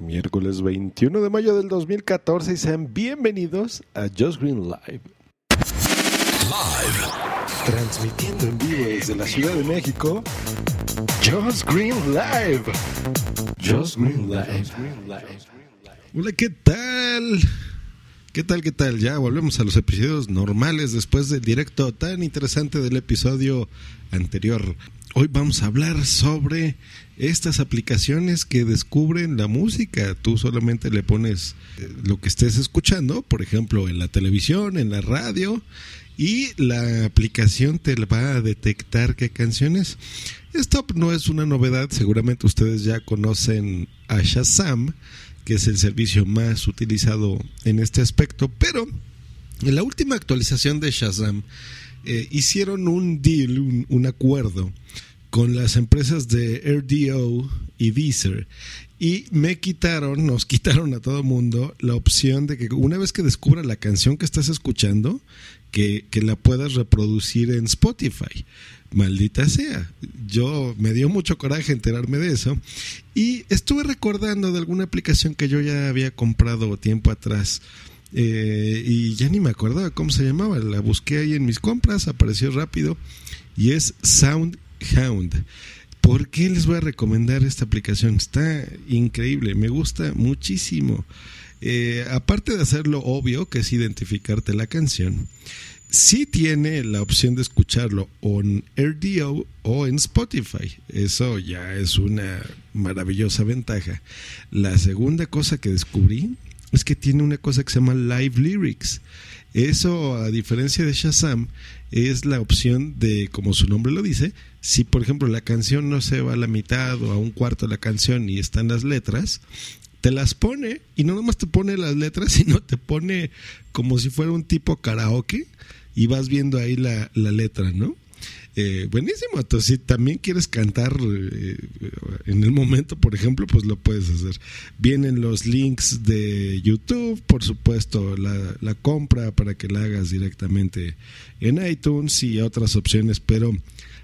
miércoles 21 de mayo del 2014 y sean bienvenidos a Just Green Live. Live. Transmitiendo en vivo desde la Ciudad de México, Just Green Live. Just Green Live. Hola, ¿qué tal? ¿Qué tal, qué tal? Ya volvemos a los episodios normales después del directo tan interesante del episodio anterior. Hoy vamos a hablar sobre estas aplicaciones que descubren la música. Tú solamente le pones eh, lo que estés escuchando, por ejemplo, en la televisión, en la radio, y la aplicación te va a detectar qué canciones. Esto no es una novedad, seguramente ustedes ya conocen a Shazam, que es el servicio más utilizado en este aspecto, pero en la última actualización de Shazam, eh, hicieron un deal, un, acuerdo con las empresas de RDO y Deezer y me quitaron, nos quitaron a todo mundo la opción de que una vez que descubra la canción que estás escuchando, que, que, la puedas reproducir en Spotify. Maldita sea. Yo me dio mucho coraje enterarme de eso. Y estuve recordando de alguna aplicación que yo ya había comprado tiempo atrás eh, y ya ni me acordaba cómo se llamaba. La busqué ahí en mis compras, apareció rápido y es SoundHound. ¿Por qué les voy a recomendar esta aplicación? Está increíble, me gusta muchísimo. Eh, aparte de hacerlo obvio, que es identificarte la canción, sí tiene la opción de escucharlo en RDO o en Spotify. Eso ya es una maravillosa ventaja. La segunda cosa que descubrí es que tiene una cosa que se llama Live Lyrics. Eso, a diferencia de Shazam, es la opción de, como su nombre lo dice, si por ejemplo la canción no se va a la mitad o a un cuarto de la canción y están las letras, te las pone y no nomás te pone las letras, sino te pone como si fuera un tipo karaoke y vas viendo ahí la, la letra, ¿no? Eh, buenísimo. Entonces, si también quieres cantar eh, en el momento, por ejemplo, pues lo puedes hacer. Vienen los links de YouTube, por supuesto, la, la compra para que la hagas directamente en iTunes y otras opciones, pero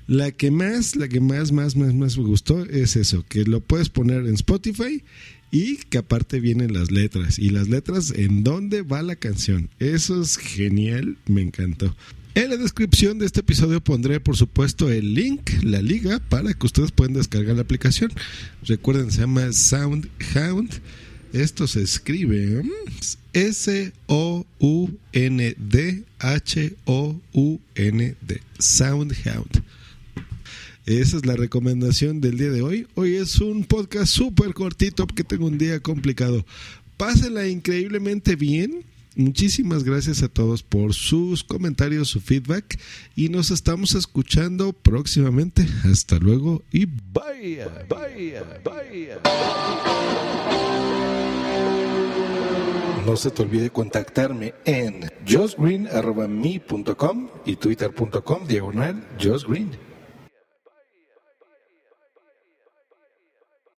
la que más, la que más, más, más, más me gustó es eso, que lo puedes poner en Spotify y que aparte vienen las letras y las letras en dónde va la canción. Eso es genial, me encantó. En la descripción de este episodio pondré, por supuesto, el link, la liga, para que ustedes puedan descargar la aplicación. Recuerden, se llama SoundHound. Esto se escribe S-O-U-N-D-H-O-U-N-D. SoundHound. Esa es la recomendación del día de hoy. Hoy es un podcast súper cortito porque tengo un día complicado. Pásenla increíblemente bien Muchísimas gracias a todos por sus comentarios, su feedback y nos estamos escuchando próximamente. Hasta luego y bye, bye, bye. No se te olvide contactarme en justgreen.me.com y twitter.com diagonal justgreen.